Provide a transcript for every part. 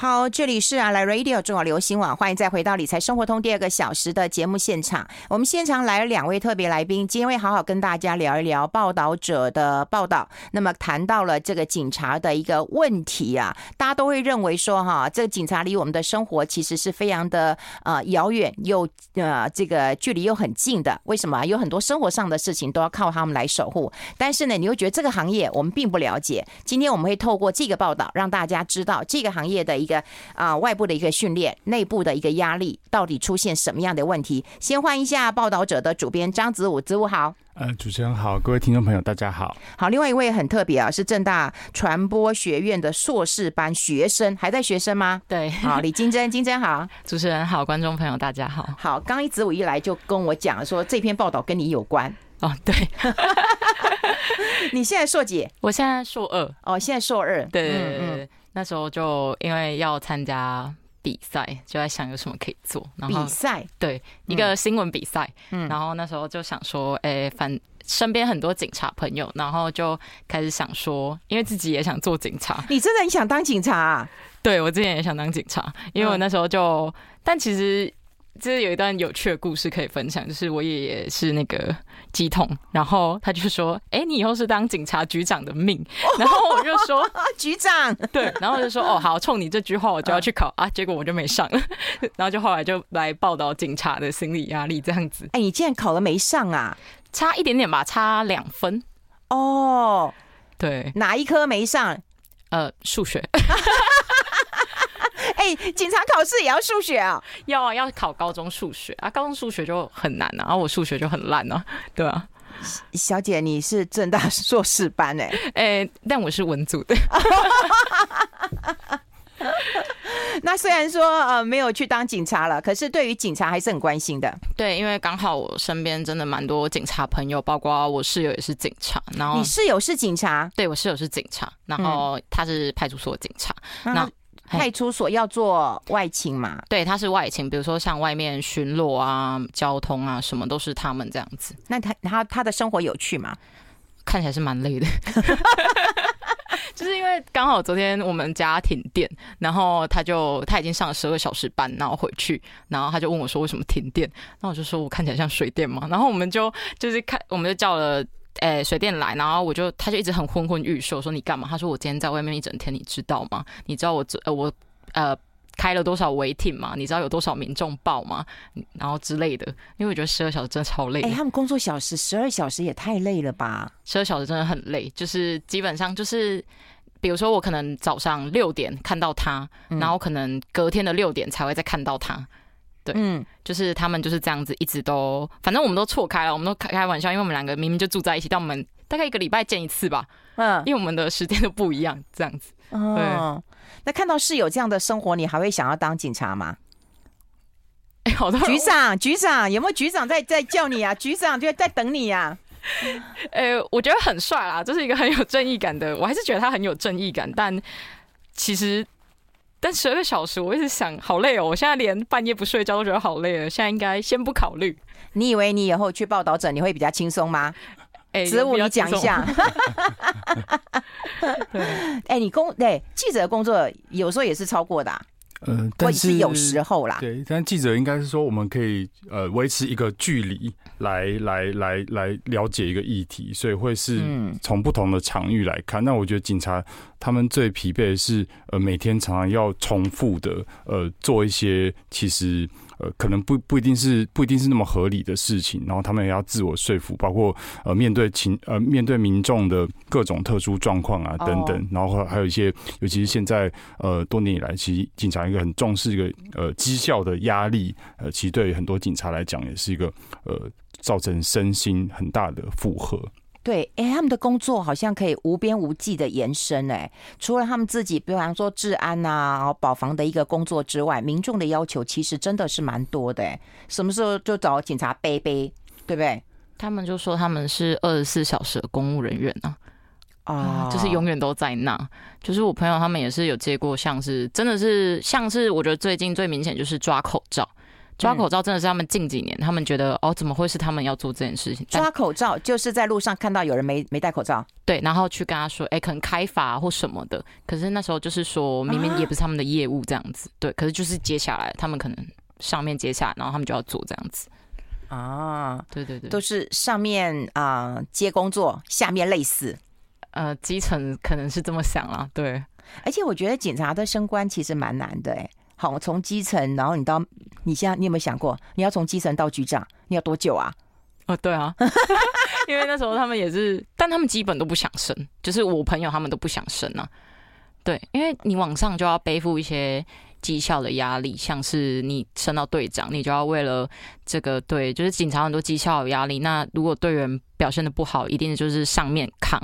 好，这里是啊来 Radio 中国流行网，欢迎再回到理财生活通第二个小时的节目现场。我们现场来了两位特别来宾，今天会好好跟大家聊一聊报道者的报道。那么谈到了这个警察的一个问题啊，大家都会认为说哈，这个警察离我们的生活其实是非常的呃遥远又呃这个距离又很近的。为什么？有很多生活上的事情都要靠他们来守护。但是呢，你会觉得这个行业我们并不了解。今天我们会透过这个报道让大家知道这个行业的一个。一个啊，外部的一个训练，内部的一个压力，到底出现什么样的问题？先换一下报道者的主编张子武，子武好。呃，主持人好，各位听众朋友大家好。好，另外一位很特别啊，是正大传播学院的硕士班学生，还在学生吗？对，好，李金珍，金珍好。主持人好，观众朋友大家好。好，刚一子武一来就跟我讲说，这篇报道跟你有关哦，对。你现在硕几？我现在硕二。哦，现在硕二。对对对，对。嗯那时候就因为要参加比赛，就在想有什么可以做。然后比赛对一个新闻比赛，嗯，然后那时候就想说，哎、欸，反身边很多警察朋友，然后就开始想说，因为自己也想做警察。你真的很想当警察啊？对，我之前也想当警察，因为我那时候就，但其实。就是有一段有趣的故事可以分享，就是我爷爷是那个鸡桶，然后他就说：“哎、欸，你以后是当警察局长的命。” 然后我就说：“ 局长。”对，然后我就说：“哦，好，冲你这句话，我就要去考啊。”结果我就没上了，然后就后来就来报道警察的心理压力这样子。哎、欸，你竟然考了没上啊？差一点点吧，差两分。哦，对，哪一科没上？呃，数学。哎、欸，警察考试也要数学啊？要啊，要考高中数学啊，高中数学就很难啊，然后我数学就很烂啊，对啊。小姐，你是正大硕士班哎、欸，哎、欸，但我是文组的。那虽然说呃没有去当警察了，可是对于警察还是很关心的。对，因为刚好我身边真的蛮多警察朋友，包括我室友也是警察。然后你室友是警察？对，我室友是警察，然后他是派出所警察。嗯、那派出所要做外勤嘛？对，他是外勤，比如说像外面巡逻啊、交通啊，什么都是他们这样子。那他他他的生活有趣吗？看起来是蛮累的，就是因为刚好昨天我们家停电，然后他就他已经上了十二小时班，然后回去，然后他就问我说为什么停电？那我就说我看起来像水电嘛，然后我们就就是看，我们就叫了。哎、欸，水电来，然后我就，他就一直很昏昏欲睡。我说你干嘛？他说我今天在外面一整天，你知道吗？你知道我呃我呃开了多少违停吗？你知道有多少民众报吗？然后之类的。因为我觉得十二小时真的超累。哎、欸，他们工作小时十二小时也太累了吧？十二小时真的很累，就是基本上就是，比如说我可能早上六点看到他，嗯、然后可能隔天的六点才会再看到他。对，嗯，就是他们就是这样子，一直都，反正我们都错开了，我们都开开玩笑，因为我们两个明明就住在一起，但我们大概一个礼拜见一次吧，嗯，因为我们的时间都不一样，这样子。哦，那看到室友这样的生活，你还会想要当警察吗？哎，好的，局长，局长，有没有局长在在叫你啊？局长就在等你啊。哎，我觉得很帅啦，这是一个很有正义感的，我还是觉得他很有正义感，但其实。但十二个小时，我一直想，好累哦！我现在连半夜不睡觉都觉得好累了。现在应该先不考虑。你以为你以后去报道者你会比较轻松吗？哎、欸，子午，你讲一下。对，哎、欸，你工对记者的工作有时候也是超过的、啊。呃，但是，是有时候啦，对，但记者应该是说，我们可以呃维持一个距离来来来来了解一个议题，所以会是从不同的场域来看。那、嗯、我觉得警察他们最疲惫的是呃每天常常要重复的呃做一些其实。呃，可能不不一定是不一定是那么合理的事情，然后他们也要自我说服，包括呃面对情呃面对民众的各种特殊状况啊等等，然后还有一些，尤其是现在呃多年以来，其实警察一个很重视一个呃绩效的压力，呃，其实对很多警察来讲也是一个呃造成身心很大的负荷。对，哎，他们的工作好像可以无边无际的延伸，哎，除了他们自己，比方说治安啊、保防的一个工作之外，民众的要求其实真的是蛮多的，哎，什么时候就找警察背背，对不对？他们就说他们是二十四小时的公务人员啊，啊，就是永远都在那。就是我朋友他们也是有接过，像是真的是像是我觉得最近最明显就是抓口罩。抓口罩真的是他们近几年，他们觉得哦，怎么会是他们要做这件事情？抓口罩就是在路上看到有人没没戴口罩，对，然后去跟他说，哎，可能开罚或什么的。可是那时候就是说明明也不是他们的业务这样子，对，可是就是接下来他们可能上面接下来，然后他们就要做这样子。啊，对对对，都是上面啊、呃、接工作，下面累死。呃，基层可能是这么想啦，对。而且我觉得警察的升官其实蛮难的，哎。好，从基层，然后你到你现在，你有没有想过，你要从基层到局长，你要多久啊？哦，对啊，因为那时候他们也是，但他们基本都不想升，就是我朋友他们都不想升啊。对，因为你往上就要背负一些绩效的压力，像是你升到队长，你就要为了这个队，就是警察很多绩效有压力。那如果队员表现得不好，一定就是上面扛。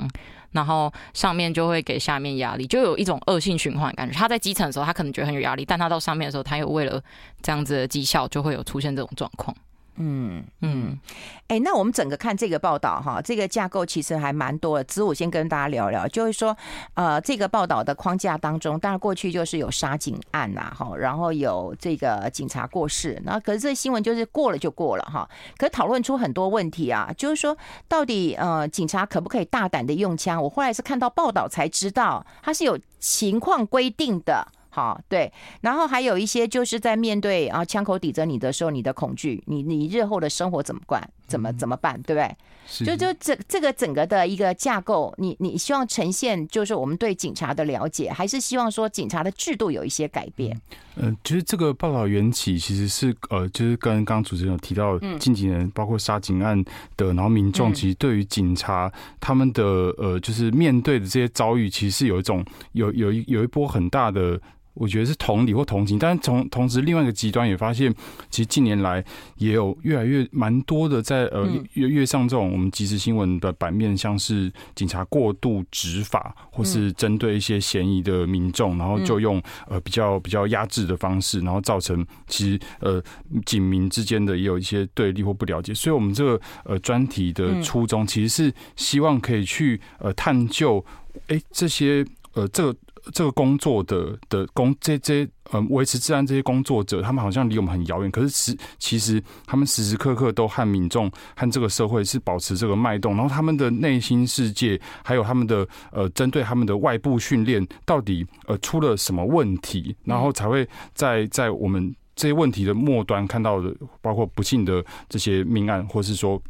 然后上面就会给下面压力，就有一种恶性循环感觉。他在基层的时候，他可能觉得很有压力，但他到上面的时候，他又为了这样子的绩效，就会有出现这种状况。嗯嗯，哎、欸，那我们整个看这个报道哈，这个架构其实还蛮多的。子午先跟大家聊聊，就是说，呃，这个报道的框架当中，当然过去就是有杀警案呐，哈，然后有这个警察过世，然后可是这新闻就是过了就过了哈，可讨论出很多问题啊，就是说，到底呃，警察可不可以大胆的用枪？我后来是看到报道才知道，它是有情况规定的。好，对，然后还有一些就是在面对啊枪口抵着你的时候，你的恐惧，你你日后的生活怎么管？怎么怎么办？对不对？是就就这这个整个的一个架构，你你希望呈现就是我们对警察的了解，还是希望说警察的制度有一些改变？嗯、呃，其实这个报道缘起其实是呃，就是跟刚刚主持人有提到近几年包括杀警案的，然后民众其实对于警察他们的呃，就是面对的这些遭遇，其实是有一种有有一有一波很大的。我觉得是同理或同情，但是同同时另外一个极端也发现，其实近年来也有越来越蛮多的在呃越越上这种我们即时新闻的版面，像是警察过度执法，或是针对一些嫌疑的民众，然后就用呃比较比较压制的方式，然后造成其实呃警民之间的也有一些对立或不了解。所以，我们这个呃专题的初衷其实是希望可以去呃探究，哎这些呃这个。这个工作的的工这这呃维持治安这些工作者，他们好像离我们很遥远，可是实其实他们时时刻刻都和民众和这个社会是保持这个脉动，然后他们的内心世界，还有他们的呃针对他们的外部训练，到底呃出了什么问题，然后才会在在我们这些问题的末端看到的，包括不幸的这些命案，或是说。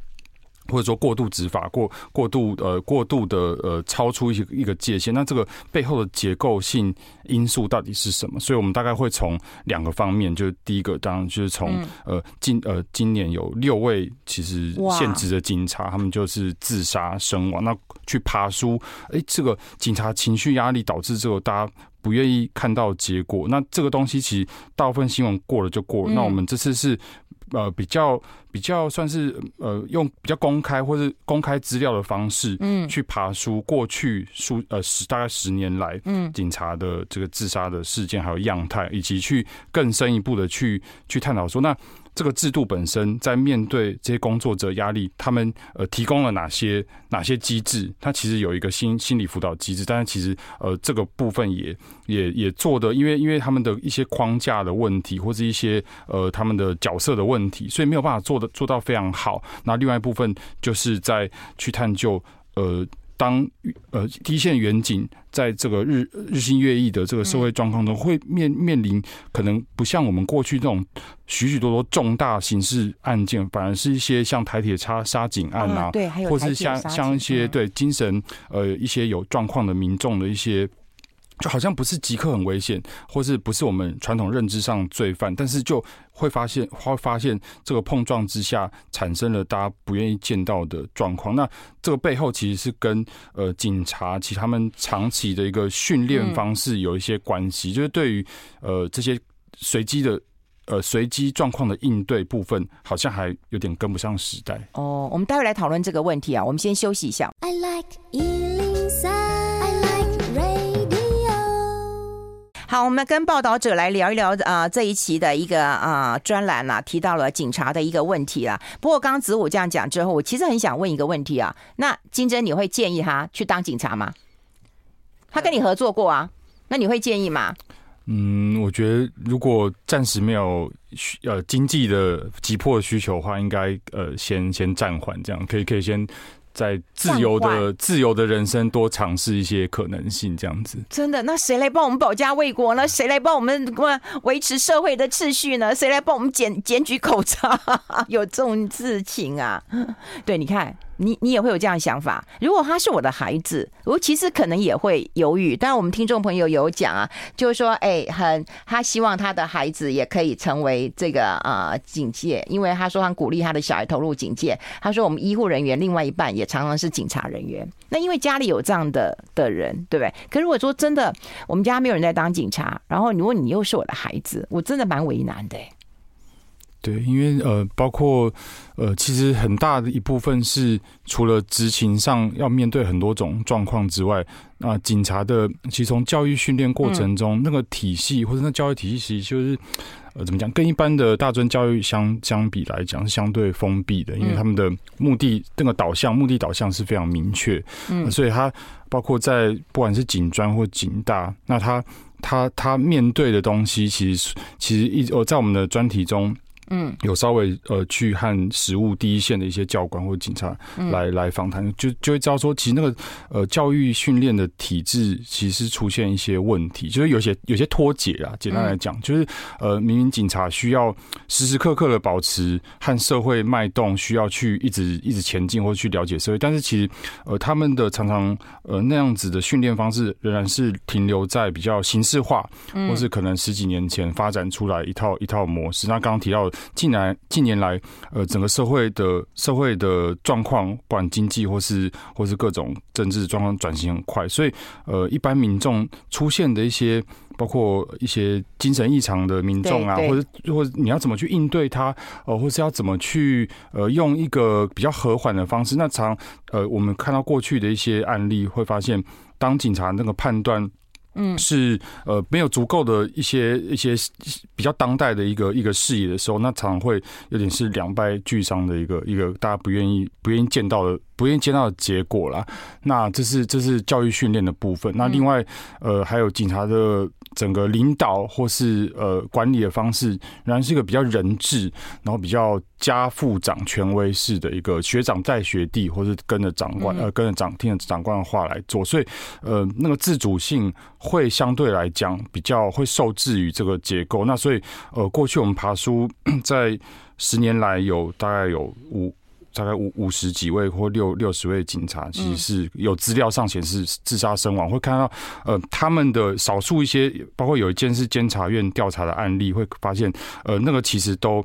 或者说过度执法、过过度呃过度的呃超出一一个界限，那这个背后的结构性因素到底是什么？所以我们大概会从两个方面，就是第一个当然就是从呃今呃今年有六位其实现职的警察，他们就是自杀身亡。那去爬书，哎，这个警察情绪压力导致这个大家不愿意看到结果。那这个东西其实大部分新闻过了就过了。那我们这次是。呃，比较比较算是呃，用比较公开或是公开资料的方式，嗯，去爬出过去数呃十大概十年来，嗯，警察的这个自杀的事件还有样态，以及去更深一步的去去探讨说那。这个制度本身在面对这些工作者压力，他们呃提供了哪些哪些机制？它其实有一个心心理辅导机制，但是其实呃这个部分也也也做的，因为因为他们的一些框架的问题，或者一些呃他们的角色的问题，所以没有办法做的做到非常好。那另外一部分就是在去探究呃。当呃第一线远景在这个日日新月异的这个社会状况中，会面面临可能不像我们过去这种许许多多重大刑事案件，反而是一些像台铁杀杀警案啊，对，或是像像一些对精神呃一些有状况的民众的一些。就好像不是即刻很危险，或是不是我们传统认知上罪犯，但是就会发现，会发现这个碰撞之下产生了大家不愿意见到的状况。那这个背后其实是跟呃警察其实他们长期的一个训练方式有一些关系，就是对于呃这些随机的呃随机状况的应对部分，好像还有点跟不上时代。哦，我们待会来讨论这个问题啊，我们先休息一下。I like 好，我们跟报道者来聊一聊啊、呃，这一期的一个啊、呃、专栏啊，提到了警察的一个问题啊。不过刚子午这样讲之后，我其实很想问一个问题啊。那金针，你会建议他去当警察吗？他跟你合作过啊，那你会建议吗？嗯，我觉得如果暂时没有需呃经济的急迫需求的话，应该呃先先暂缓，这样可以可以先。在自由的自由的人生，多尝试一些可能性，这样子。真的，那谁来帮我们保家卫国呢？谁来帮我们维持社会的秩序呢？谁来帮我们检检举口罩？有这种事情啊？对，你看。你你也会有这样想法？如果他是我的孩子，我其实可能也会犹豫。但我们听众朋友有讲啊，就是说，哎，很他希望他的孩子也可以成为这个呃警戒，因为他说他鼓励他的小孩投入警戒。他说我们医护人员另外一半也常常是警察人员。那因为家里有这样的的人，对不对？可如果说真的，我们家没有人在当警察，然后如果你又是我的孩子，我真的蛮为难的。对，因为呃，包括呃，其实很大的一部分是除了执勤上要面对很多种状况之外，那、呃、警察的其实从教育训练过程中，嗯、那个体系或者那教育体系，其实就是呃，怎么讲，跟一般的大专教育相相比来讲是相对封闭的，因为他们的目的那个导向、目的导向是非常明确，嗯、呃，所以他包括在不管是警专或警大，那他他他面对的东西，其实其实一直呃，在我们的专题中。嗯，有稍微呃去和实务第一线的一些教官或警察来来访谈，就就会知道说，其实那个呃教育训练的体制其实出现一些问题，就是有些有些脱节啊。简单来讲，就是呃明明警察需要时时刻刻的保持和社会脉动，需要去一直一直前进或者去了解社会，但是其实呃他们的常常呃那样子的训练方式仍然是停留在比较形式化，或是可能十几年前发展出来一套一套模式。那刚刚提到。近来近年来，呃，整个社会的社会的状况，不管经济或是或是各种政治状况转型很快，所以呃，一般民众出现的一些，包括一些精神异常的民众啊，或者或者你要怎么去应对他，呃，或是要怎么去呃，用一个比较和缓的方式。那常呃，我们看到过去的一些案例，会发现当警察那个判断。嗯，是呃，没有足够的一些一些比较当代的一个一个视野的时候，那常常会有点是两败俱伤的一个一个大家不愿意不愿意见到的不愿意见到的结果啦。那这是这是教育训练的部分。那另外呃，还有警察的。整个领导或是呃管理的方式，仍然是一个比较人治，然后比较家父长权威式的一个学长带学弟，或是跟着长官呃跟着长听着长官的话来做，所以呃那个自主性会相对来讲比较会受制于这个结构。那所以呃过去我们爬书 在十年来有大概有五。大概五五十几位或六六十位警察，其实是有资料上显示自杀身亡。会看到呃他们的少数一些，包括有一件是监察院调查的案例，会发现呃那个其实都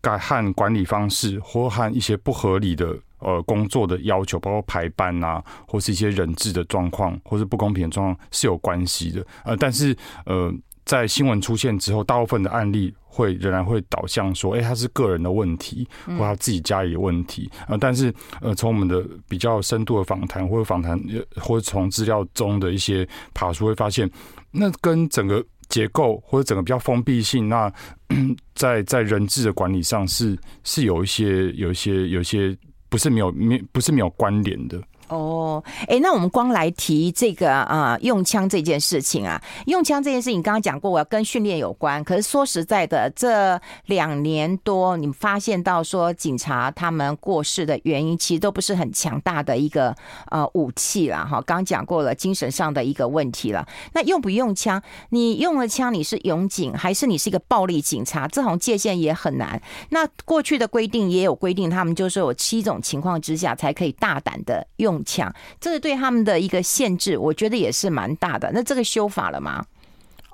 改和管理方式或和一些不合理的呃工作的要求，包括排班啊，或是一些人质的状况，或是不公平的状况是有关系的。呃，但是呃。在新闻出现之后，大部分的案例会仍然会导向说，哎，他是个人的问题，或他自己家里的问题。呃，但是呃，从我们的比较深度的访谈，或者访谈，或者从资料中的一些爬梳，会发现，那跟整个结构或者整个比较封闭性，那 在在人质的管理上是是有一些有一些有一些不是没有没不是没有关联的。哦，哎，那我们光来提这个啊、用枪这件事情啊，用枪这件事情，刚刚讲过，我要跟训练有关。可是说实在的，这两年多，你们发现到说，警察他们过世的原因，其实都不是很强大的一个呃武器了哈。刚刚讲过了，精神上的一个问题了。那用不用枪？你用了枪，你是勇警还是你是一个暴力警察？这种界限也很难。那过去的规定也有规定，他们就是有七种情况之下才可以大胆的用。强，这是对他们的一个限制，我觉得也是蛮大的。那这个修法了吗？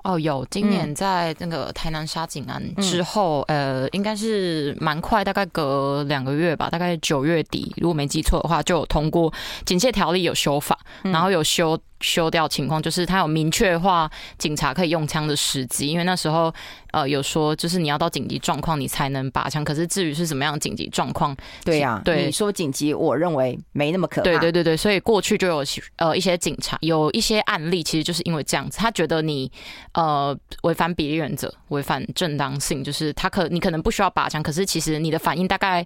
哦，有，今年在那个台南沙井案之后，嗯、呃，应该是蛮快，大概隔两个月吧，大概九月底，如果没记错的话，就有通过警戒条例有修法，然后有修。修掉情况就是他有明确化警察可以用枪的时机，因为那时候呃有说就是你要到紧急状况你才能拔枪，可是至于是什么样紧急状况，对呀、啊，对，你说紧急，我认为没那么可怕。对对对对，所以过去就有呃一些警察有一些案例，其实就是因为这样子，他觉得你呃违反比例原则，违反正当性，就是他可你可能不需要拔枪，可是其实你的反应大概。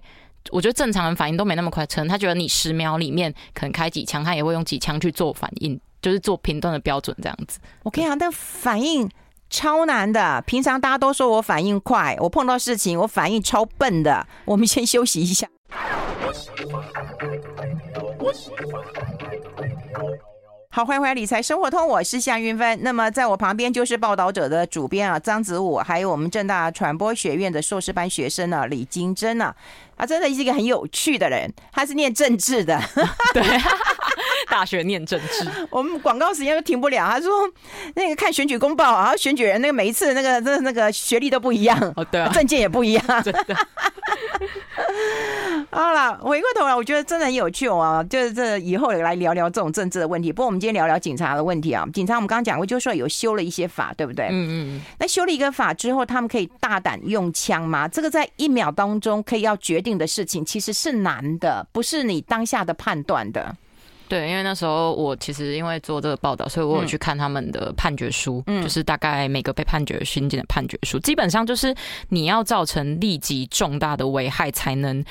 我觉得正常人反应都没那么快，可能他觉得你十秒里面可能开几枪，他也会用几枪去做反应，就是做评断的标准这样子。我跟你讲，但反应超难的。平常大家都说我反应快，我碰到事情我反应超笨的。我们先休息一下。好，欢迎回来《理财生活通》，我是夏韵芬。那么在我旁边就是报道者的主编啊，张子武，还有我们正大传播学院的硕士班学生呢、啊，李金珍呢、啊。他真的是一个很有趣的人，他是念政治的，对，大学念政治。我们广告时间都停不了。他说那个看选举公报，然后选举人那个每一次那个那那个学历都不一样，哦，对啊，证件也不一样，真的。好了，回过头来，我觉得真的很有趣哦，就是这以后也来聊聊这种政治的问题。不过我们今天聊聊警察的问题啊，警察我们刚刚讲过，就是说有修了一些法，对不对？嗯嗯。那修了一个法之后，他们可以大胆用枪吗？这个在一秒当中可以要决定。的事情其实是难的，不是你当下的判断的。对，因为那时候我其实因为做这个报道，所以我有去看他们的判决书，嗯，就是大概每个被判决心境的判决书，基本上就是你要造成立即重大的危害才能。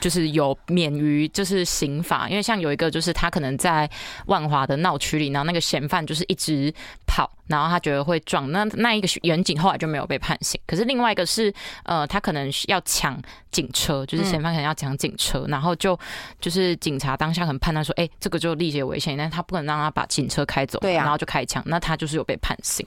就是有免于就是刑罚，因为像有一个就是他可能在万华的闹区里，然后那个嫌犯就是一直跑，然后他觉得会撞，那那一个远景后来就没有被判刑。可是另外一个是呃，他可能要抢警车，就是嫌犯可能要抢警车，然后就就是警察当下可能判断说，哎，这个就立即危险，但他不可能让他把警车开走，对啊，然后就开枪，那他就是有被判刑。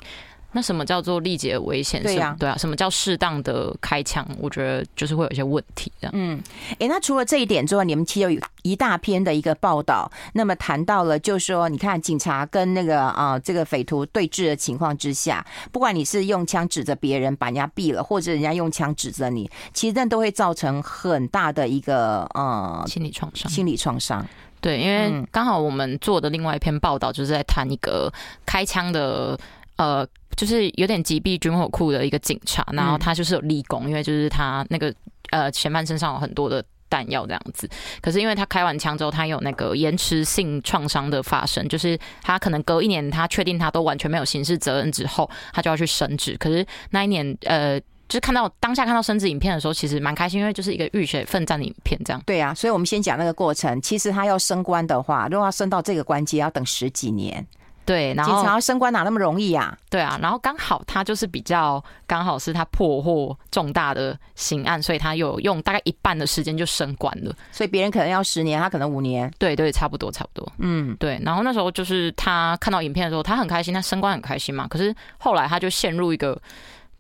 那什么叫做立即的危险？对呀、啊，对啊，什么叫适当的开枪？我觉得就是会有一些问题的。嗯，哎、欸，那除了这一点之外，你们其实有一大篇的一个报道，那么谈到了，就是说，你看警察跟那个啊、呃、这个匪徒对峙的情况之下，不管你是用枪指着别人把人家毙了，或者人家用枪指着你，其实那都会造成很大的一个呃心理创伤。心理创伤。对，因为刚好我们做的另外一篇报道就是在谈一个开枪的呃。就是有点击毙军火库的一个警察，然后他就是有立功，因为就是他那个呃嫌犯身上有很多的弹药这样子。可是因为他开完枪之后，他有那个延迟性创伤的发生，就是他可能隔一年，他确定他都完全没有刑事责任之后，他就要去升职。可是那一年呃，就是看到当下看到升职影片的时候，其实蛮开心，因为就是一个浴血奋战的影片这样。对啊，所以我们先讲那个过程。其实他要升官的话，如果要升到这个官阶，要等十几年。对，然后警察要升官哪那么容易啊？对啊，然后刚好他就是比较刚好是他破获重大的刑案，所以他有用大概一半的时间就升官了。所以别人可能要十年，他可能五年。对对，差不多差不多。嗯，对。然后那时候就是他看到影片的时候，他很开心，他升官很开心嘛。可是后来他就陷入一个，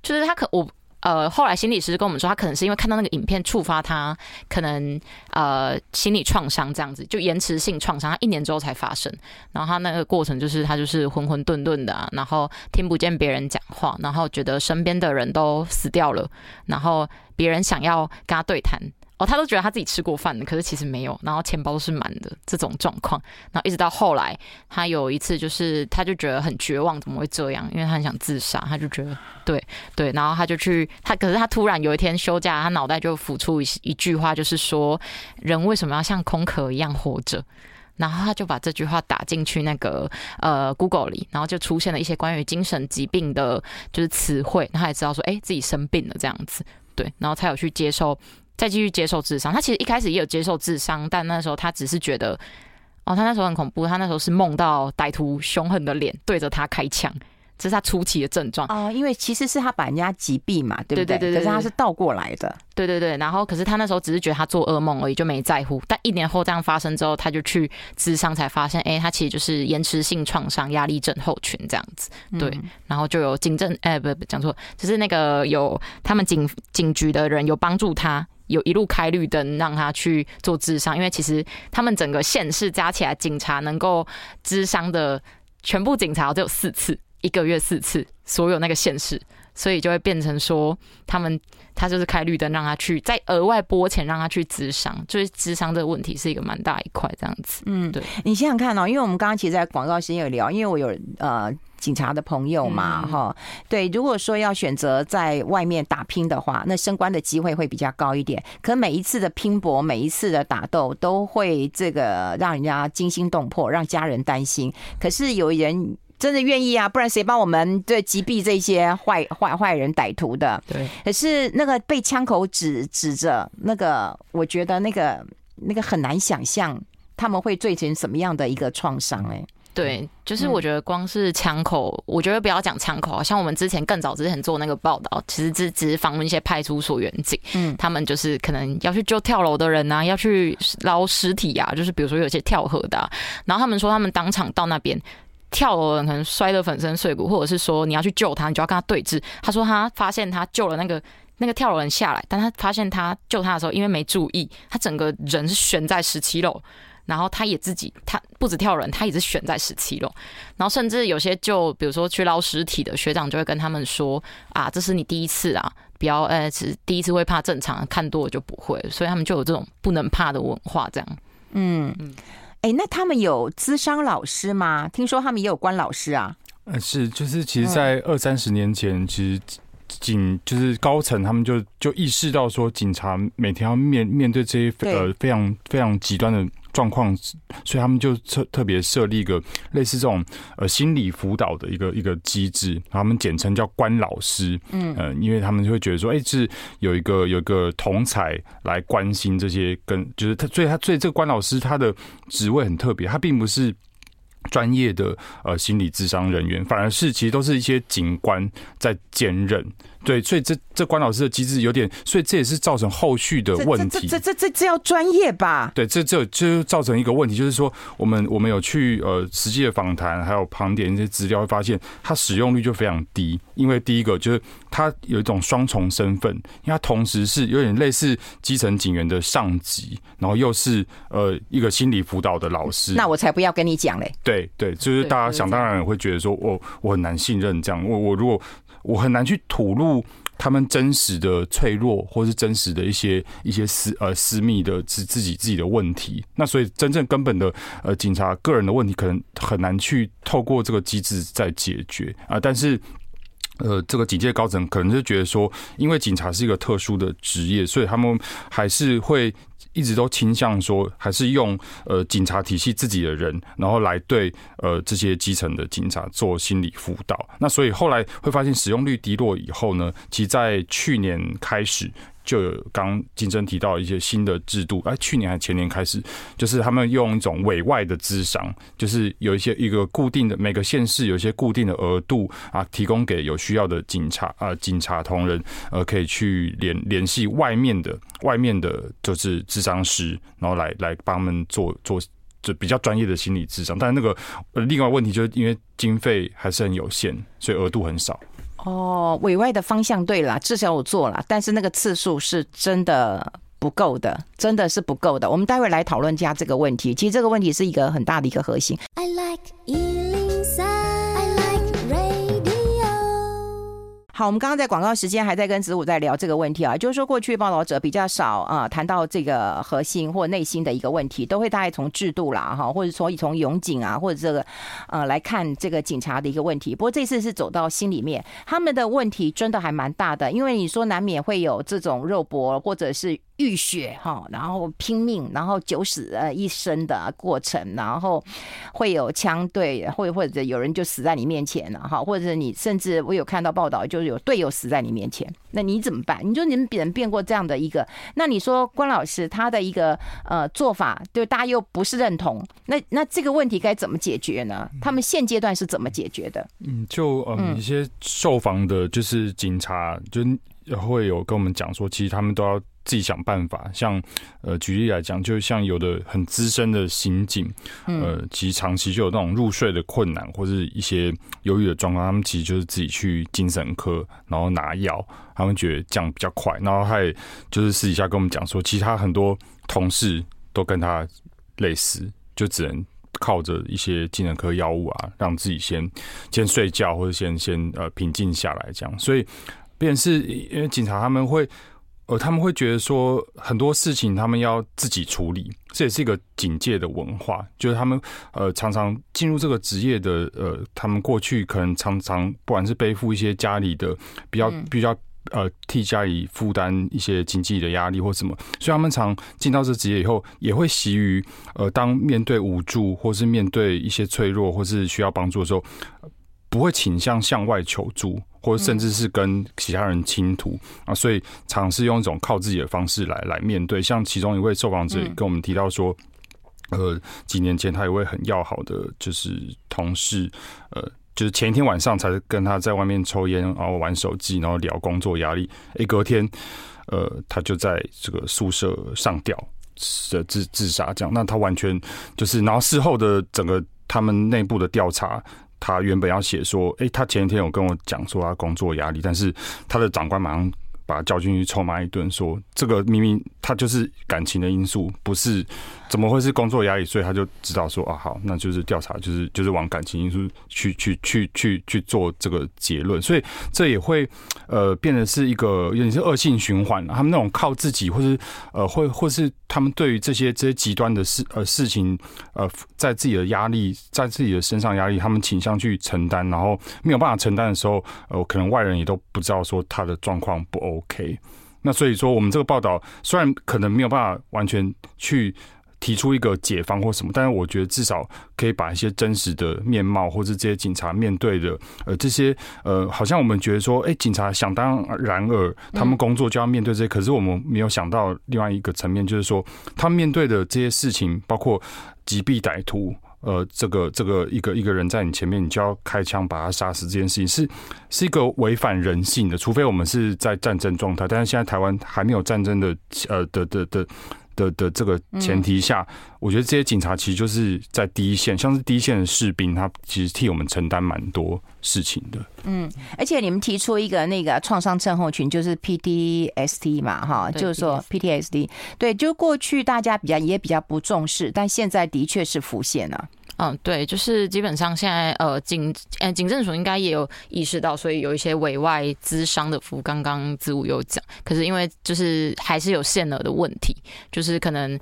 就是他可我。呃，后来心理师跟我们说，他可能是因为看到那个影片触发他，可能呃心理创伤这样子，就延迟性创伤，他一年之后才发生。然后他那个过程就是他就是浑混沌沌的，然后听不见别人讲话，然后觉得身边的人都死掉了，然后别人想要跟他对谈。哦，他都觉得他自己吃过饭的，可是其实没有，然后钱包都是满的这种状况，然后一直到后来，他有一次就是他就觉得很绝望，怎么会这样？因为他很想自杀，他就觉得对对，然后他就去他，可是他突然有一天休假，他脑袋就浮出一一句话，就是说人为什么要像空壳一样活着？然后他就把这句话打进去那个呃 Google 里，然后就出现了一些关于精神疾病的就是词汇，他也知道说哎自己生病了这样子，对，然后才有去接受。再继续接受智商，他其实一开始也有接受智商，但那时候他只是觉得，哦，他那时候很恐怖，他那时候是梦到歹徒凶狠的脸对着他开枪，这是他初期的症状哦，因为其实是他把人家击毙嘛，对不对？对对对对，可是他是倒过来的，对对对。然后，可是他那时候只是觉得他做噩梦而已，就没在乎。但一年后这样发生之后，他就去智商，才发现，哎，他其实就是延迟性创伤压力症候群这样子。对，嗯、然后就有警政，哎，不不，讲错，就是那个有他们警警局的人有帮助他。有一路开绿灯让他去做智商，因为其实他们整个县市加起来，警察能够智商的全部警察只有四次，一个月四次，所有那个县市，所以就会变成说他们他就是开绿灯让他去，再额外拨钱让他去智商，就是智商这个问题是一个蛮大一块这样子。嗯，对，你想想看哦，因为我们刚刚其实，在广告时间有聊，因为我有呃。警察的朋友嘛，哈、嗯，对，如果说要选择在外面打拼的话，那升官的机会会比较高一点。可每一次的拼搏，每一次的打斗，都会这个让人家惊心动魄，让家人担心。可是有人真的愿意啊，不然谁帮我们对击毙这些坏坏坏人歹徒的？对。可是那个被枪口指指着，那个我觉得那个那个很难想象他们会造成什么样的一个创伤哎。对，就是我觉得光是枪口，我觉得不要讲枪口，像我们之前更早之前做那个报道，其实只只是访问一些派出所员警，嗯，他们就是可能要去救跳楼的人呐、啊，要去捞尸体啊，就是比如说有些跳河的、啊，然后他们说他们当场到那边跳楼的人可能摔得粉身碎骨，或者是说你要去救他，你就要跟他对峙。他说他发现他救了那个那个跳楼人下来，但他发现他救他的时候，因为没注意，他整个人是悬在十七楼。然后他也自己，他不止跳人，他也是悬在十七楼。然后甚至有些就比如说去捞尸体的学长就会跟他们说啊，这是你第一次啊，不要呃，只第一次会怕正常，看多了就不会。所以他们就有这种不能怕的文化，这样。嗯嗯，哎，那他们有资商老师吗？听说他们也有关老师啊。呃，是，就是其实，在二三十年前，其实。警就是高层，他们就就意识到说，警察每天要面面对这些呃非常非常极端的状况，所以他们就特特别设立一个类似这种呃心理辅导的一个一个机制，然后他们简称叫关老师。嗯呃，因为他们就会觉得说，哎、欸，是有一个有一个同才来关心这些跟就是他，所以他所以这个关老师他的职位很特别，他并不是。专业的呃心理智商人员，反而是其实都是一些警官在兼任。对，所以这这关老师的机制有点，所以这也是造成后续的问题。这这这这要专业吧？对，这这就造成一个问题，就是说我们我们有去呃实际的访谈，还有盘点一些资料，会发现它使用率就非常低。因为第一个就是它有一种双重身份，因为它同时是有点类似基层警员的上级，然后又是呃一个心理辅导的老师。那我才不要跟你讲嘞。对对，就是大家想当然会觉得说，我我很难信任这样，我我如果。我很难去吐露他们真实的脆弱，或是真实的一些一些私呃私密的自自己自己的问题。那所以真正根本的呃警察个人的问题，可能很难去透过这个机制再解决啊。但是呃，这个警界高层可能就觉得说，因为警察是一个特殊的职业，所以他们还是会。一直都倾向说，还是用呃警察体系自己的人，然后来对呃这些基层的警察做心理辅导。那所以后来会发现使用率低落以后呢，其实在去年开始。就有刚金珍提到一些新的制度，哎，去年还前年开始，就是他们用一种委外的咨商，就是有一些一个固定的每个县市有一些固定的额度啊，提供给有需要的警察啊，警察同仁呃，可以去联联系外面的外面的就是智商师，然后来来帮他们做做就比较专业的心理咨商。但那个另外问题就是因为经费还是很有限，所以额度很少。哦，委外的方向对了，至少我做了，但是那个次数是真的不够的，真的是不够的。我们待会来讨论一下这个问题。其实这个问题是一个很大的一个核心。I like 好，我们刚刚在广告时间还在跟子午在聊这个问题啊，就是说过去报道者比较少啊谈到这个核心或内心的一个问题，都会大概从制度啦哈，或者所以从永警啊或者这个呃来看这个警察的一个问题。不过这次是走到心里面，他们的问题真的还蛮大的，因为你说难免会有这种肉搏或者是。浴血哈，然后拼命，然后九死呃一生的过程，然后会有枪队，或或者有人就死在你面前了哈，或者你甚至我有看到报道，就是有队友死在你面前，那你怎么办？你说你们别人变过这样的一个，那你说关老师他的一个呃做法，对大家又不是认同，那那这个问题该怎么解决呢？他们现阶段是怎么解决的？嗯，就嗯一些受访的，就是警察就会有跟我们讲说，其实他们都要。自己想办法，像呃，举例来讲，就像有的很资深的刑警，呃，其实长期就有那种入睡的困难，或者一些忧郁的状况，他们其实就是自己去精神科，然后拿药，他们觉得这样比较快。然后还就是私底下跟我们讲说，其他很多同事都跟他类似，就只能靠着一些精神科药物啊，让自己先先睡觉，或者先先呃平静下来这样。所以，便是因为警察他们会。呃，他们会觉得说很多事情他们要自己处理，这也是一个警戒的文化。就是他们呃常常进入这个职业的呃，他们过去可能常常不管是背负一些家里的比较比较呃替家里负担一些经济的压力或什么，所以他们常进到这职业以后，也会习于呃当面对无助或是面对一些脆弱或是需要帮助的时候，不会倾向向外求助。或者甚至是跟其他人倾吐啊，所以尝试用一种靠自己的方式来来面对。像其中一位受访者跟我们提到说，呃，几年前他有位很要好的就是同事，呃，就是前一天晚上才跟他在外面抽烟，然后玩手机，然后聊工作压力。哎，隔天，呃，他就在这个宿舍上吊，自自自杀这样。那他完全就是，然后事后的整个他们内部的调查，他原本要写说，哎，他前一天有跟我讲说他工作压力，但是他的长官马上。把他叫进去臭骂一顿，说这个明明他就是感情的因素，不是怎么会是工作压力？所以他就知道说啊，好，那就是调查，就是就是往感情因素去去去去去做这个结论。所以这也会呃变得是一个有点是恶性循环。他们那种靠自己，或是呃会或是他们对于这些这些极端的事呃事情呃在自己的压力在自己的身上压力，他们倾向去承担，然后没有办法承担的时候，呃可能外人也都不知道说他的状况不。OK，那所以说，我们这个报道虽然可能没有办法完全去提出一个解方或什么，但是我觉得至少可以把一些真实的面貌，或者这些警察面对的呃这些呃，好像我们觉得说，哎，警察想当然尔，他们工作就要面对这些，可是我们没有想到另外一个层面，就是说他面对的这些事情，包括击毙歹徒。呃，这个这个一个一个人在你前面，你就要开枪把他杀死，这件事情是是一个违反人性的。除非我们是在战争状态，但是现在台湾还没有战争的呃的的的。的的这个前提下，我觉得这些警察其实就是在第一线，像是第一线的士兵，他其实替我们承担蛮多事情的。嗯，而且你们提出一个那个创伤症候群，就是 PTSD 嘛，哈，就是说 PTSD，对，就过去大家比较也比较不重视，但现在的确是浮现了。嗯，对，就是基本上现在呃警呃警政署应该也有意识到，所以有一些委外咨商的服务，刚刚子午有讲，可是因为就是还是有限额的问题，就是可能。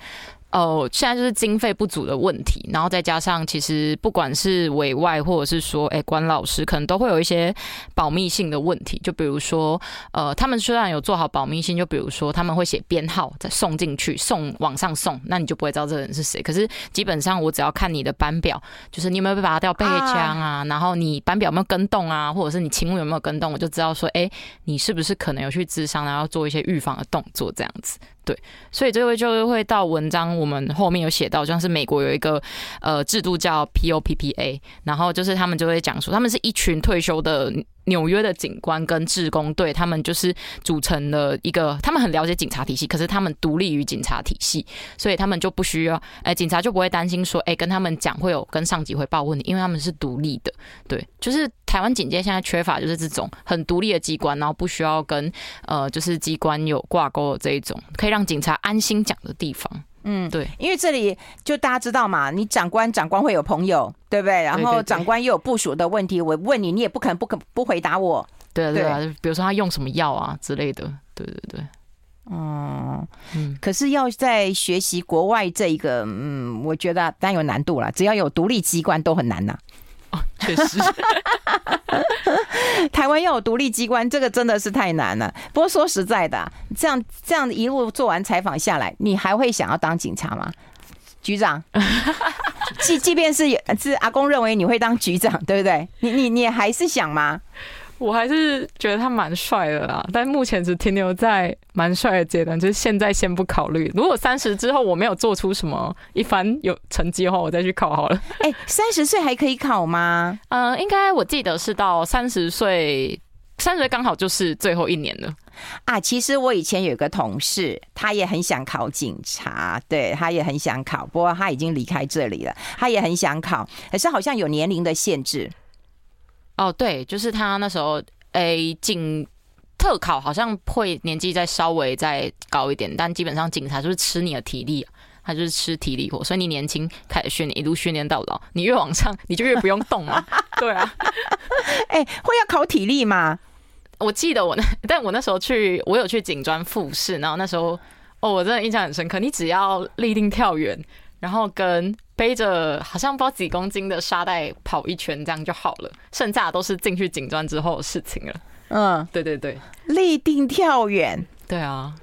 哦，现在就是经费不足的问题，然后再加上其实不管是委外或者是说，哎，关老师可能都会有一些保密性的问题。就比如说，呃，他们虽然有做好保密性，就比如说他们会写编号再送进去，送往上送，那你就不会知道这个人是谁。可是基本上我只要看你的班表，就是你有没有被拔掉背枪啊，然后你班表有没有跟动啊，或者是你勤务有没有跟动，我就知道说，哎，你是不是可能有去智商，然后做一些预防的动作这样子。对，所以这位就会到文章，我们后面有写到，像是美国有一个呃制度叫 POPPA，然后就是他们就会讲说，他们是一群退休的。纽约的警官跟志工队，他们就是组成了一个，他们很了解警察体系，可是他们独立于警察体系，所以他们就不需要，哎，警察就不会担心说，哎，跟他们讲会有跟上级汇报问题，因为他们是独立的。对，就是台湾警界现在缺乏就是这种很独立的机关，然后不需要跟呃就是机关有挂钩的这一种，可以让警察安心讲的地方。嗯，对，因为这里就大家知道嘛，你长官长官会有朋友，对不对？然后长官又有部署的问题，我问你，你也不可能不肯不回答我。对啊对啊，比如说他用什么药啊之类的。对对对，嗯嗯。可是要在学习国外这一个，嗯，我觉得当然有难度了。只要有独立机关都很难呐。哦，确实，台湾要有独立机关，这个真的是太难了。不过说实在的，这样这样一路做完采访下来，你还会想要当警察吗？局长，即即便是是阿公认为你会当局长，对不对？你你你还是想吗？我还是觉得他蛮帅的啦，但目前只停留在蛮帅的阶段，就是现在先不考虑。如果三十之后我没有做出什么一番有成绩的话，我再去考好了。哎、欸，三十岁还可以考吗？嗯、呃，应该我记得是到三十岁，三十岁刚好就是最后一年了。啊，其实我以前有一个同事，他也很想考警察，对，他也很想考，不过他已经离开这里了。他也很想考，可是好像有年龄的限制。哦，对，就是他那时候，诶，警特考好像会年纪再稍微再高一点，但基本上警察就是吃你的体力，他就是吃体力活，所以你年轻开始训练，一路训练到老，你越往上，你就越不用动嘛。对啊，哎，会要考体力吗？我记得我那，但我那时候去，我有去警专复试，然后那时候，哦，我真的印象很深刻，你只要立定跳远，然后跟。背着好像不知道几公斤的沙袋跑一圈，这样就好了。剩下的都是进去警专之后的事情了。嗯，对对对，立定跳远，对啊，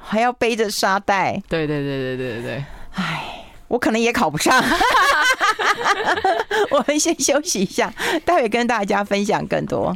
还要背着沙袋。对对对对对对对。哎，我可能也考不上。我们先休息一下，待会跟大家分享更多。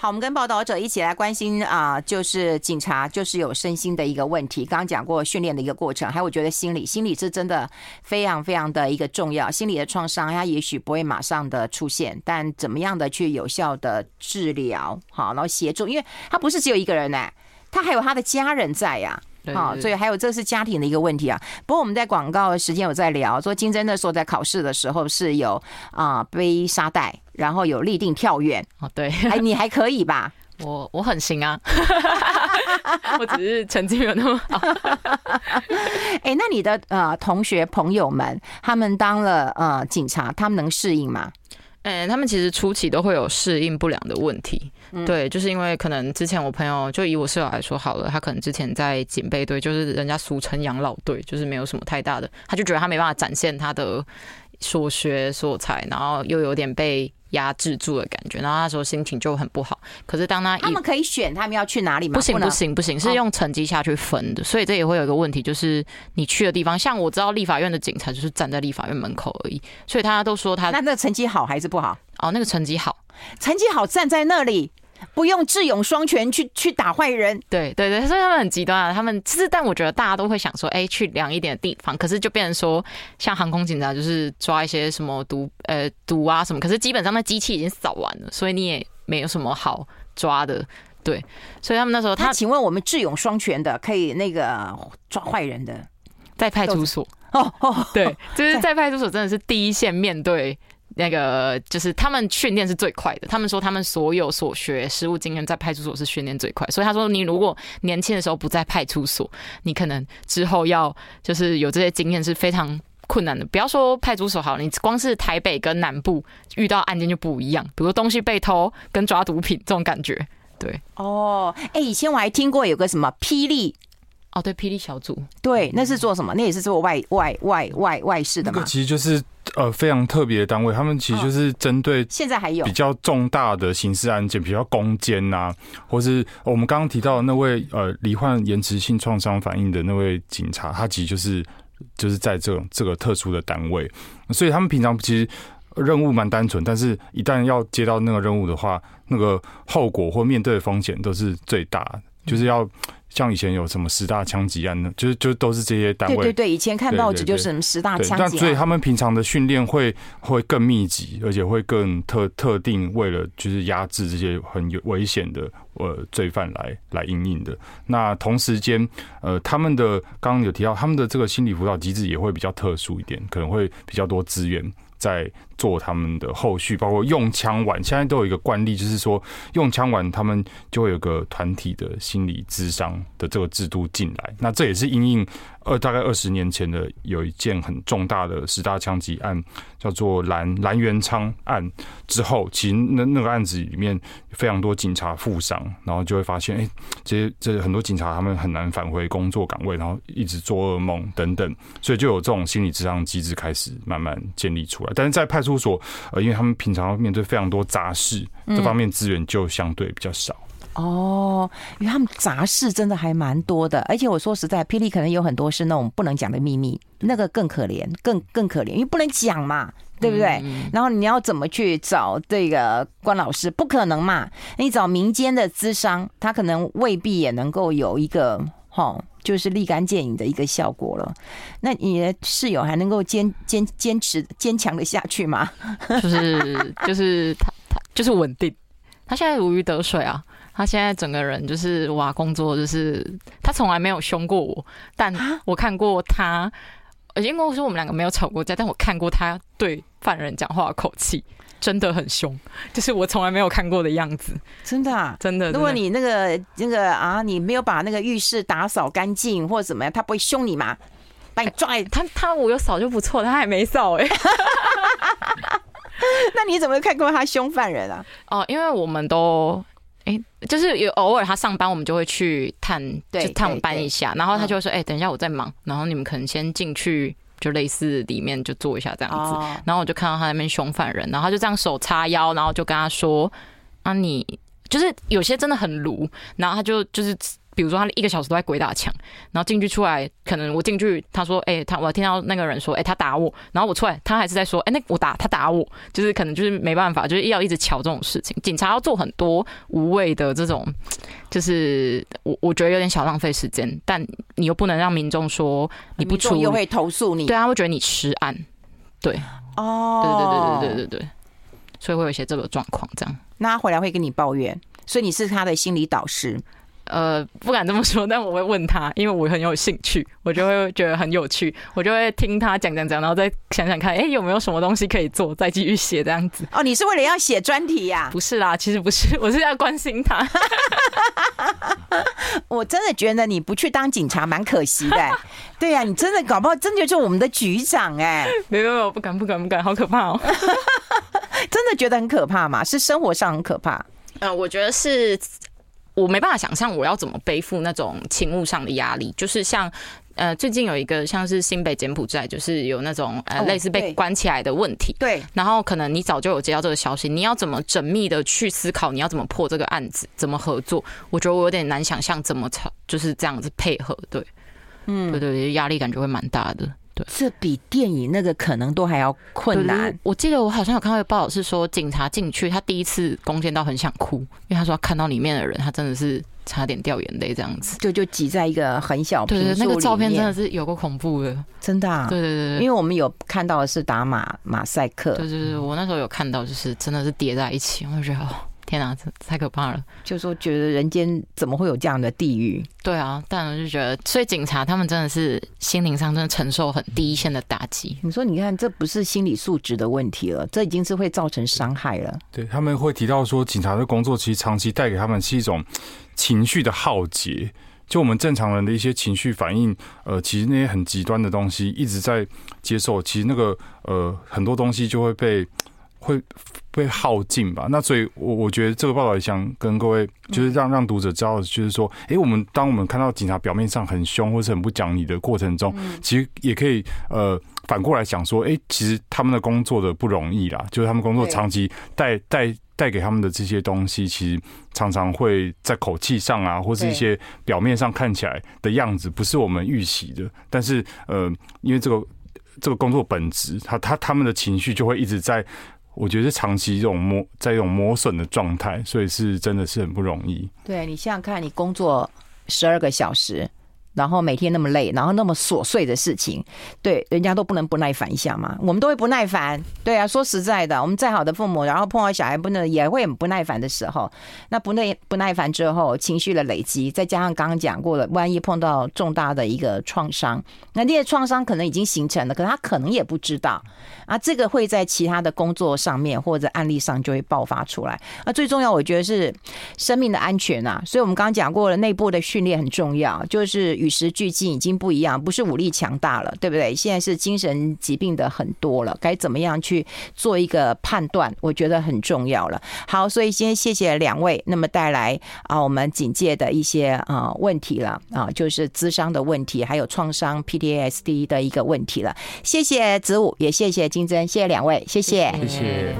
好，我们跟报道者一起来关心啊、呃，就是警察就是有身心的一个问题。刚刚讲过训练的一个过程，还有我觉得心理，心理是真的非常非常的一个重要。心理的创伤，它也许不会马上的出现，但怎么样的去有效的治疗，好，然后协助，因为他不是只有一个人呢、欸，他还有他的家人在呀、啊，好，所以还有这是家庭的一个问题啊。不过我们在广告的时间有在聊，说金针那时候在考试的时候是有啊、呃、背沙袋。然后有立定跳远哦，对，哎，你还可以吧？我我很行啊，我只是成绩没有那么好。哎，那你的呃同学朋友们，他们当了呃警察，他们能适应吗？嗯，他们其实初期都会有适应不良的问题。嗯、对，就是因为可能之前我朋友就以我室友来说好了，他可能之前在警备队，就是人家俗称养老队，就是没有什么太大的，他就觉得他没办法展现他的所学所才，然后又有点被。压制住的感觉，然后那时候心情就很不好。可是当他他们可以选他们要去哪里吗？不行不行不行，是用成绩下去分的。所以这也会有一个问题，就是你去的地方，像我知道立法院的警察就是站在立法院门口而已，所以大家都说他那那个成绩好还是不好？哦，那个成绩好，成绩好站在那里。不用智勇双全去去打坏人，对对对，所以他们很极端啊。他们其实，但我觉得大家都会想说，哎、欸，去凉一点的地方。可是就变成说，像航空警察就是抓一些什么毒呃毒啊什么。可是基本上那机器已经扫完了，所以你也没有什么好抓的。对，所以他们那时候他，他请问我们智勇双全的可以那个抓坏人的，在派出所哦哦，对，就是在派出所真的是第一线面对。那个就是他们训练是最快的，他们说他们所有所学实务经验在派出所是训练最快，所以他说你如果年轻的时候不在派出所，你可能之后要就是有这些经验是非常困难的。不要说派出所好，你光是台北跟南部遇到案件就不一样，比如东西被偷跟抓毒品这种感觉。对，哦，哎，以前我还听过有个什么霹雳。哦，对，霹雳小组，对，那是做什么？那也是做外外外外外事的嘛。那个其实就是呃非常特别的单位，他们其实就是针对现在还有。比较重大的刑事案件，比较攻坚呐，或是我们刚刚提到的那位呃罹患延迟性创伤反应的那位警察，他其实就是就是在这种这个特殊的单位，所以他们平常其实任务蛮单纯，但是一旦要接到那个任务的话，那个后果或面对的风险都是最大的，就是要。像以前有什么十大枪击案呢？就是就都是这些单位。对对对，以前看报纸就是什么十大枪击案。但所以他们平常的训练会会更密集，而且会更特特定，为了就是压制这些很有危险的呃罪犯来来应应的。那同时间呃，他们的刚刚有提到，他们的这个心理辅导机制也会比较特殊一点，可能会比较多资源。在做他们的后续，包括用枪玩，现在都有一个惯例，就是说用枪玩，他们就会有个团体的心理智商的这个制度进来。那这也是因应二大概二十年前的有一件很重大的十大枪击案，叫做蓝蓝元昌案之后，其实那那个案子里面非常多警察负伤，然后就会发现，哎、欸，这些这很多警察他们很难返回工作岗位，然后一直做噩梦等等，所以就有这种心理智商机制开始慢慢建立出来。但是在派出所，呃，因为他们平常要面对非常多杂事，这方面资源就相对比较少。哦，因为他们杂事真的还蛮多的，而且我说实在，霹雳可能有很多是那种不能讲的秘密，那个更可怜，更更可怜，因为不能讲嘛，对不对？然后你要怎么去找这个关老师？不可能嘛，你找民间的资商，他可能未必也能够有一个齁，就是立竿见影的一个效果了。那你的室友还能够坚坚坚持坚强的下去吗？就是就是他他就是稳定，他现在如鱼得水啊。他现在整个人就是哇，工作就是他从来没有凶过我，但我看过他，因为我说我们两个没有吵过架，但我看过他对犯人讲话的口气真的很凶，就是我从来没有看过的样子，真的啊，真的。如果你那个那个啊，你没有把那个浴室打扫干净或者怎么样，他不会凶你吗？把你抓，他他我有扫就不错，他还没扫哎。那你怎么看过他凶犯人啊？哦，因为我们都。哎、欸，就是有偶尔他上班，我们就会去探，对，就探班一下。然后他就会说：“哎、欸，等一下我在忙，然后你们可能先进去，就类似里面就坐一下这样子。”然后我就看到他那边凶犯人，然后他就这样手叉腰，然后就跟他说：“啊，你就是有些真的很鲁。”然后他就就是比如说他一个小时都在鬼打墙，然后进去出来，可能我进去，他说，哎、欸，他我听到那个人说，哎、欸，他打我，然后我出来，他还是在说，哎、欸，那我打他打我，就是可能就是没办法，就是要一直瞧这种事情，警察要做很多无谓的这种，就是我我觉得有点小浪费时间，但你又不能让民众说你不出。又会投诉你，对啊，会觉得你迟案，对，哦，对对对对对对对，所以会有一些这个状况这样，那他回来会跟你抱怨。所以你是他的心理导师，呃，不敢这么说，但我会问他，因为我很有兴趣，我就会觉得很有趣，我就会听他讲讲讲，然后再想想看，哎、欸，有没有什么东西可以做，再继续写这样子。哦，你是为了要写专题呀？不是啦，其实不是，我是要关心他。我真的觉得你不去当警察蛮可惜的。对呀、啊，你真的搞不好真的就是我们的局长哎。没有没有，不敢不敢不敢，好可怕哦。真的觉得很可怕嘛？是生活上很可怕。呃，我觉得是我没办法想象我要怎么背负那种情务上的压力，就是像呃，最近有一个像是新北柬埔寨，就是有那种呃类似被关起来的问题，对，然后可能你早就有接到这个消息，你要怎么缜密的去思考，你要怎么破这个案子，怎么合作？我觉得我有点难想象怎么操，就是这样子配合，对，嗯，对对对，压力感觉会蛮大的。这比电影那个可能都还要困难。我记得我好像有看到一个报道，是说警察进去，他第一次攻坚到很想哭，因为他说他看到里面的人，他真的是差点掉眼泪这样子。就就挤在一个很小坪数里面，那个照片真的是有够恐怖的，真的、啊。对对对，因为我们有看到的是打马马赛克，对对对，我那时候有看到，就是真的是叠在一起，我就觉得。天哪，这太可怕了！就说觉得人间怎么会有这样的地狱？对啊，但我就觉得，所以警察他们真的是心灵上真的承受很低一线的打击。你说，你看，这不是心理素质的问题了，这已经是会造成伤害了。对，他们会提到说，警察的工作其实长期带给他们是一种情绪的浩劫。就我们正常人的一些情绪反应，呃，其实那些很极端的东西一直在接受，其实那个呃很多东西就会被。会被耗尽吧？那所以，我我觉得这个报道也想跟各位，就是让让读者知道，就是说，哎，我们当我们看到警察表面上很凶或是很不讲理的过程中，其实也可以呃反过来想说，哎，其实他们的工作的不容易啦，就是他们工作长期带带带给他们的这些东西，其实常常会在口气上啊，或是一些表面上看起来的样子，不是我们预期的。但是呃，因为这个这个工作本质，他他他们的情绪就会一直在。我觉得是长期这种磨，在这种磨损的状态，所以是真的是很不容易。对，你想想看，你工作十二个小时。然后每天那么累，然后那么琐碎的事情，对，人家都不能不耐烦一下吗？我们都会不耐烦，对啊。说实在的，我们再好的父母，然后碰到小孩不能也会很不耐烦的时候，那不耐不耐烦之后，情绪的累积，再加上刚刚讲过了，万一碰到重大的一个创伤，那这些创伤可能已经形成了，可是他可能也不知道啊。这个会在其他的工作上面或者案例上就会爆发出来。那最重要，我觉得是生命的安全啊。所以我们刚刚讲过了，内部的训练很重要，就是与与时俱进已经不一样，不是武力强大了，对不对？现在是精神疾病的很多了，该怎么样去做一个判断？我觉得很重要了。好，所以先谢谢两位，那么带来啊，我们警戒的一些啊问题了啊，就是咨商的问题，还有创伤 PTSD 的一个问题了。谢谢子午，也谢谢金珍，谢谢两位，谢谢，谢谢。